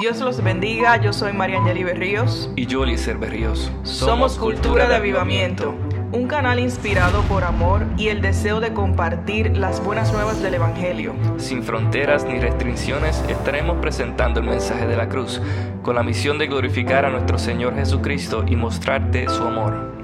Dios los bendiga, yo soy María Angeli Berríos. Y yo, Eliezer Berríos. Somos Cultura de Avivamiento, un canal inspirado por amor y el deseo de compartir las buenas nuevas del Evangelio. Sin fronteras ni restricciones estaremos presentando el mensaje de la cruz, con la misión de glorificar a nuestro Señor Jesucristo y mostrarte su amor.